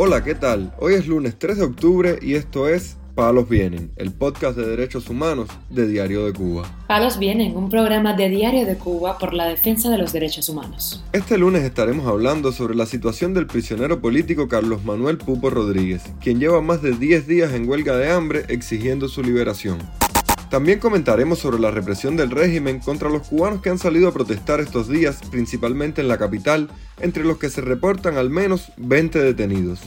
Hola, ¿qué tal? Hoy es lunes 3 de octubre y esto es Palos Vienen, el podcast de derechos humanos de Diario de Cuba. Palos Vienen, un programa de Diario de Cuba por la defensa de los derechos humanos. Este lunes estaremos hablando sobre la situación del prisionero político Carlos Manuel Pupo Rodríguez, quien lleva más de 10 días en huelga de hambre exigiendo su liberación. También comentaremos sobre la represión del régimen contra los cubanos que han salido a protestar estos días, principalmente en la capital, entre los que se reportan al menos 20 detenidos.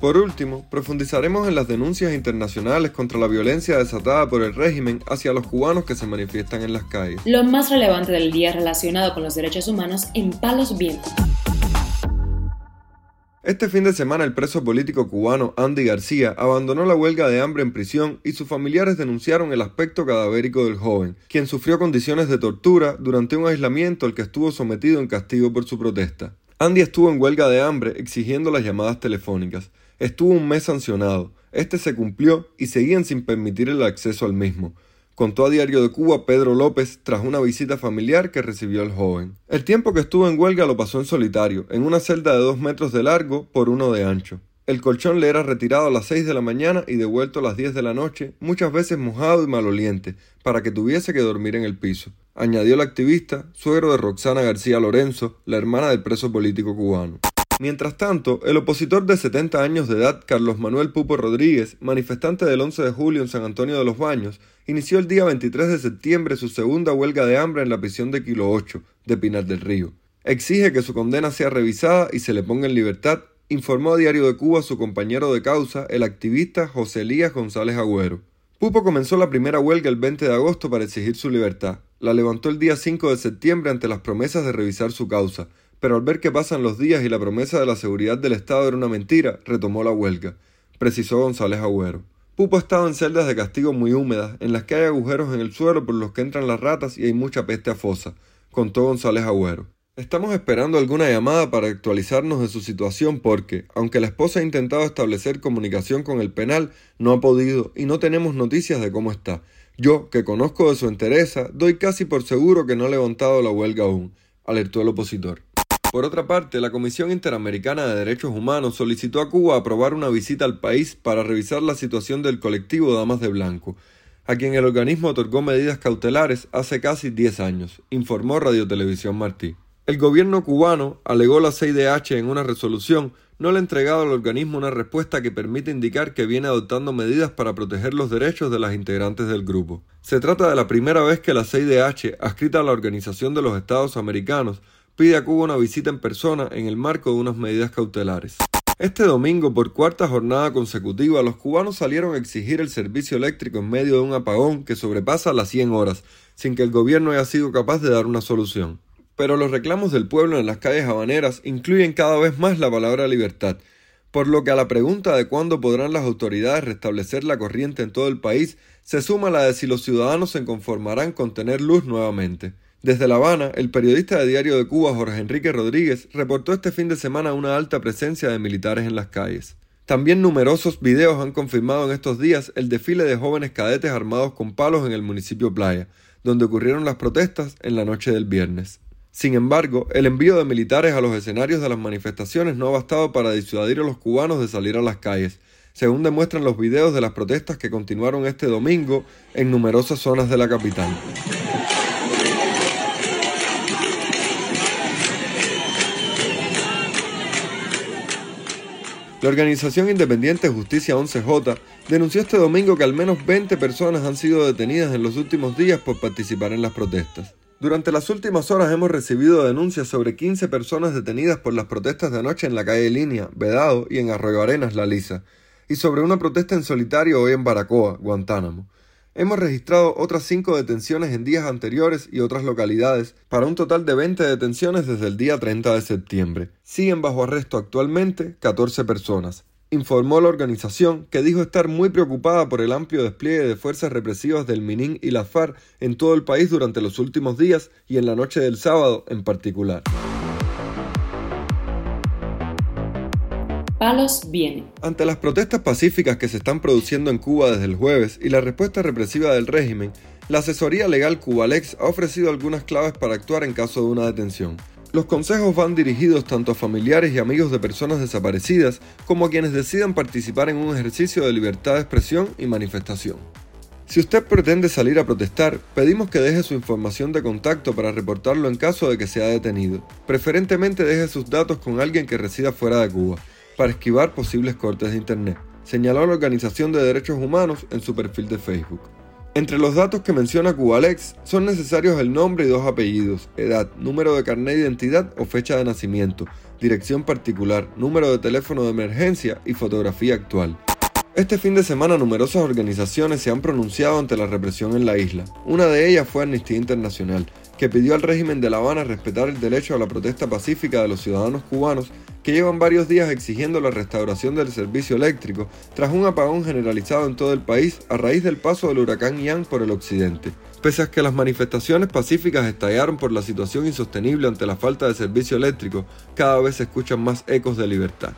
Por último, profundizaremos en las denuncias internacionales contra la violencia desatada por el régimen hacia los cubanos que se manifiestan en las calles. Lo más relevante del día relacionado con los derechos humanos en Palos Vientos. Este fin de semana el preso político cubano Andy García abandonó la huelga de hambre en prisión y sus familiares denunciaron el aspecto cadavérico del joven, quien sufrió condiciones de tortura durante un aislamiento al que estuvo sometido en castigo por su protesta. Andy estuvo en huelga de hambre exigiendo las llamadas telefónicas. Estuvo un mes sancionado. Este se cumplió y seguían sin permitir el acceso al mismo contó a Diario de Cuba Pedro López tras una visita familiar que recibió el joven. El tiempo que estuvo en huelga lo pasó en solitario, en una celda de dos metros de largo por uno de ancho. El colchón le era retirado a las seis de la mañana y devuelto a las diez de la noche, muchas veces mojado y maloliente, para que tuviese que dormir en el piso, añadió el activista, suegro de Roxana García Lorenzo, la hermana del preso político cubano. Mientras tanto, el opositor de 70 años de edad, Carlos Manuel Pupo Rodríguez, manifestante del 11 de julio en San Antonio de los Baños, inició el día 23 de septiembre su segunda huelga de hambre en la prisión de Kilo 8 de Pinar del Río. Exige que su condena sea revisada y se le ponga en libertad, informó a Diario de Cuba su compañero de causa, el activista José Elías González Agüero. Pupo comenzó la primera huelga el 20 de agosto para exigir su libertad. La levantó el día 5 de septiembre ante las promesas de revisar su causa, pero al ver que pasan los días y la promesa de la seguridad del Estado era una mentira, retomó la huelga, precisó González Agüero. Pupo estaba en celdas de castigo muy húmedas, en las que hay agujeros en el suelo por los que entran las ratas y hay mucha peste afosa, contó González Agüero. Estamos esperando alguna llamada para actualizarnos de su situación porque, aunque la esposa ha intentado establecer comunicación con el penal, no ha podido y no tenemos noticias de cómo está. Yo, que conozco de su entereza, doy casi por seguro que no ha levantado la huelga aún, alertó el opositor. Por otra parte, la Comisión Interamericana de Derechos Humanos solicitó a Cuba aprobar una visita al país para revisar la situación del colectivo Damas de Blanco, a quien el organismo otorgó medidas cautelares hace casi 10 años, informó Radio Televisión Martí. El gobierno cubano, alegó la CIDH en una resolución, no le ha entregado al organismo una respuesta que permite indicar que viene adoptando medidas para proteger los derechos de las integrantes del grupo. Se trata de la primera vez que la CIDH, adscrita a la Organización de los Estados Americanos, pide a Cuba una visita en persona en el marco de unas medidas cautelares. Este domingo, por cuarta jornada consecutiva, los cubanos salieron a exigir el servicio eléctrico en medio de un apagón que sobrepasa las 100 horas, sin que el gobierno haya sido capaz de dar una solución. Pero los reclamos del pueblo en las calles habaneras incluyen cada vez más la palabra libertad, por lo que a la pregunta de cuándo podrán las autoridades restablecer la corriente en todo el país, se suma la de si los ciudadanos se conformarán con tener luz nuevamente. Desde La Habana, el periodista de Diario de Cuba Jorge Enrique Rodríguez reportó este fin de semana una alta presencia de militares en las calles. También numerosos videos han confirmado en estos días el desfile de jóvenes cadetes armados con palos en el municipio Playa, donde ocurrieron las protestas en la noche del viernes. Sin embargo, el envío de militares a los escenarios de las manifestaciones no ha bastado para disuadir a los cubanos de salir a las calles, según demuestran los videos de las protestas que continuaron este domingo en numerosas zonas de la capital. La organización independiente Justicia 11J denunció este domingo que al menos 20 personas han sido detenidas en los últimos días por participar en las protestas. Durante las últimas horas hemos recibido denuncias sobre 15 personas detenidas por las protestas de anoche en la calle Línea, Vedado y en Arroyo Arenas, La Lisa, y sobre una protesta en solitario hoy en Baracoa, Guantánamo. Hemos registrado otras cinco detenciones en días anteriores y otras localidades, para un total de 20 detenciones desde el día 30 de septiembre. Siguen bajo arresto actualmente 14 personas. Informó la organización que dijo estar muy preocupada por el amplio despliegue de fuerzas represivas del Minin y la FARC en todo el país durante los últimos días y en la noche del sábado en particular. Palos viene. Ante las protestas pacíficas que se están produciendo en Cuba desde el jueves y la respuesta represiva del régimen, la asesoría legal Cubalex ha ofrecido algunas claves para actuar en caso de una detención. Los consejos van dirigidos tanto a familiares y amigos de personas desaparecidas como a quienes decidan participar en un ejercicio de libertad de expresión y manifestación. Si usted pretende salir a protestar, pedimos que deje su información de contacto para reportarlo en caso de que sea detenido. Preferentemente deje sus datos con alguien que resida fuera de Cuba, para esquivar posibles cortes de Internet, señaló la Organización de Derechos Humanos en su perfil de Facebook. Entre los datos que menciona Cubalex son necesarios el nombre y dos apellidos, edad, número de carnet de identidad o fecha de nacimiento, dirección particular, número de teléfono de emergencia y fotografía actual. Este fin de semana numerosas organizaciones se han pronunciado ante la represión en la isla. Una de ellas fue Amnistía Internacional, que pidió al régimen de La Habana respetar el derecho a la protesta pacífica de los ciudadanos cubanos que llevan varios días exigiendo la restauración del servicio eléctrico tras un apagón generalizado en todo el país a raíz del paso del huracán Ian por el occidente. Pese a que las manifestaciones pacíficas estallaron por la situación insostenible ante la falta de servicio eléctrico, cada vez se escuchan más ecos de libertad.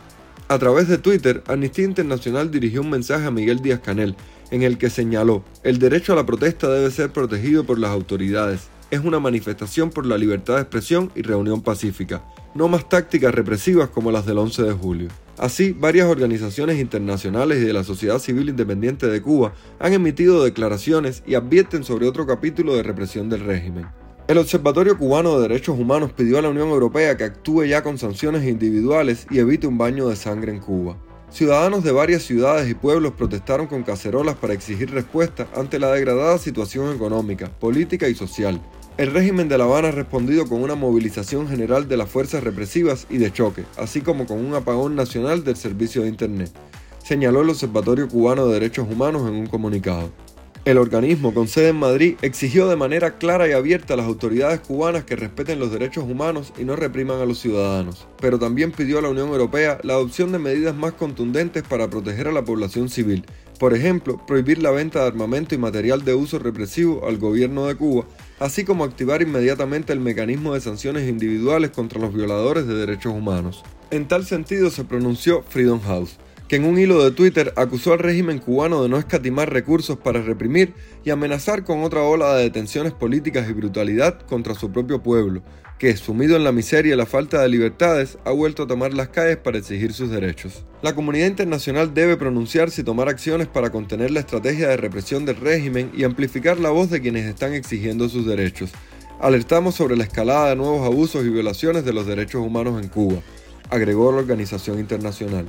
A través de Twitter, Amnistía Internacional dirigió un mensaje a Miguel Díaz Canel, en el que señaló, el derecho a la protesta debe ser protegido por las autoridades. Es una manifestación por la libertad de expresión y reunión pacífica, no más tácticas represivas como las del 11 de julio. Así, varias organizaciones internacionales y de la sociedad civil independiente de Cuba han emitido declaraciones y advierten sobre otro capítulo de represión del régimen. El Observatorio Cubano de Derechos Humanos pidió a la Unión Europea que actúe ya con sanciones individuales y evite un baño de sangre en Cuba. Ciudadanos de varias ciudades y pueblos protestaron con cacerolas para exigir respuesta ante la degradada situación económica, política y social. El régimen de La Habana ha respondido con una movilización general de las fuerzas represivas y de choque, así como con un apagón nacional del servicio de Internet, señaló el Observatorio Cubano de Derechos Humanos en un comunicado. El organismo, con sede en Madrid, exigió de manera clara y abierta a las autoridades cubanas que respeten los derechos humanos y no repriman a los ciudadanos, pero también pidió a la Unión Europea la adopción de medidas más contundentes para proteger a la población civil, por ejemplo, prohibir la venta de armamento y material de uso represivo al gobierno de Cuba, así como activar inmediatamente el mecanismo de sanciones individuales contra los violadores de derechos humanos. En tal sentido se pronunció Freedom House que en un hilo de Twitter acusó al régimen cubano de no escatimar recursos para reprimir y amenazar con otra ola de detenciones políticas y brutalidad contra su propio pueblo, que, sumido en la miseria y la falta de libertades, ha vuelto a tomar las calles para exigir sus derechos. La comunidad internacional debe pronunciarse y tomar acciones para contener la estrategia de represión del régimen y amplificar la voz de quienes están exigiendo sus derechos. Alertamos sobre la escalada de nuevos abusos y violaciones de los derechos humanos en Cuba, agregó la organización internacional.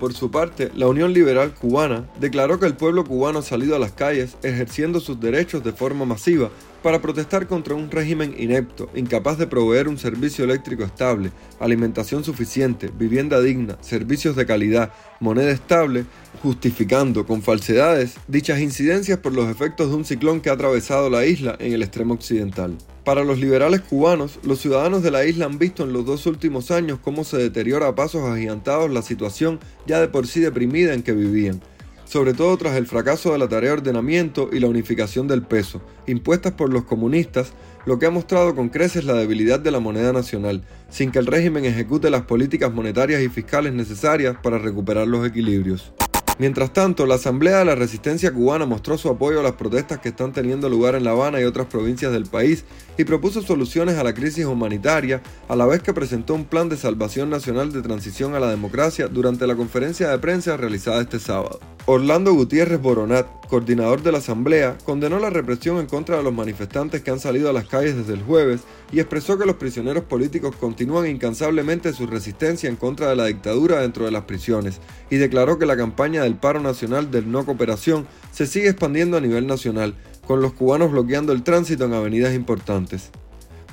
Por su parte, la Unión Liberal Cubana declaró que el pueblo cubano ha salido a las calles ejerciendo sus derechos de forma masiva para protestar contra un régimen inepto, incapaz de proveer un servicio eléctrico estable, alimentación suficiente, vivienda digna, servicios de calidad, moneda estable, justificando con falsedades dichas incidencias por los efectos de un ciclón que ha atravesado la isla en el extremo occidental. Para los liberales cubanos, los ciudadanos de la isla han visto en los dos últimos años cómo se deteriora a pasos agigantados la situación ya de por sí deprimida en que vivían, sobre todo tras el fracaso de la tarea de ordenamiento y la unificación del peso, impuestas por los comunistas, lo que ha mostrado con creces la debilidad de la moneda nacional, sin que el régimen ejecute las políticas monetarias y fiscales necesarias para recuperar los equilibrios. Mientras tanto, la Asamblea de la Resistencia Cubana mostró su apoyo a las protestas que están teniendo lugar en La Habana y otras provincias del país y propuso soluciones a la crisis humanitaria, a la vez que presentó un plan de salvación nacional de transición a la democracia durante la conferencia de prensa realizada este sábado. Orlando Gutiérrez Boronat, coordinador de la Asamblea, condenó la represión en contra de los manifestantes que han salido a las calles desde el jueves y expresó que los prisioneros políticos continúan incansablemente su resistencia en contra de la dictadura dentro de las prisiones y declaró que la campaña del paro nacional del no cooperación se sigue expandiendo a nivel nacional, con los cubanos bloqueando el tránsito en avenidas importantes.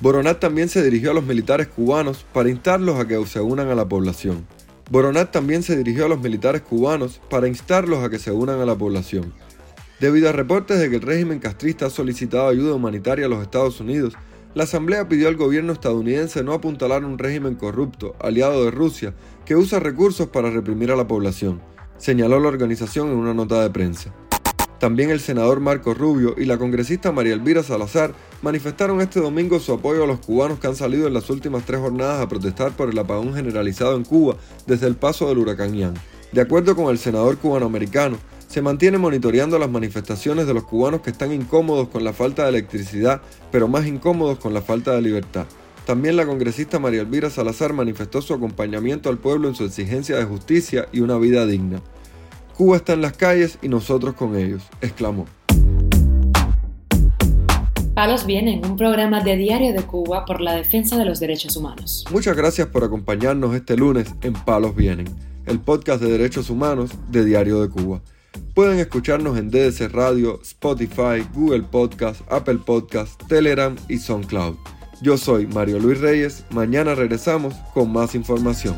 Boronat también se dirigió a los militares cubanos para instarlos a que se unan a la población. Boronat también se dirigió a los militares cubanos para instarlos a que se unan a la población. Debido a reportes de que el régimen castrista ha solicitado ayuda humanitaria a los Estados Unidos, la Asamblea pidió al gobierno estadounidense no apuntalar un régimen corrupto, aliado de Rusia, que usa recursos para reprimir a la población, señaló la organización en una nota de prensa. También el senador Marco Rubio y la congresista María Elvira Salazar manifestaron este domingo su apoyo a los cubanos que han salido en las últimas tres jornadas a protestar por el apagón generalizado en Cuba desde el paso del huracán Ian. De acuerdo con el senador cubanoamericano, se mantiene monitoreando las manifestaciones de los cubanos que están incómodos con la falta de electricidad, pero más incómodos con la falta de libertad. También la congresista María Elvira Salazar manifestó su acompañamiento al pueblo en su exigencia de justicia y una vida digna. Cuba está en las calles y nosotros con ellos, exclamó. Palos Vienen, un programa de Diario de Cuba por la defensa de los derechos humanos. Muchas gracias por acompañarnos este lunes en Palos Vienen, el podcast de derechos humanos de Diario de Cuba. Pueden escucharnos en DDC Radio, Spotify, Google Podcast, Apple Podcast, Telegram y SoundCloud. Yo soy Mario Luis Reyes, mañana regresamos con más información.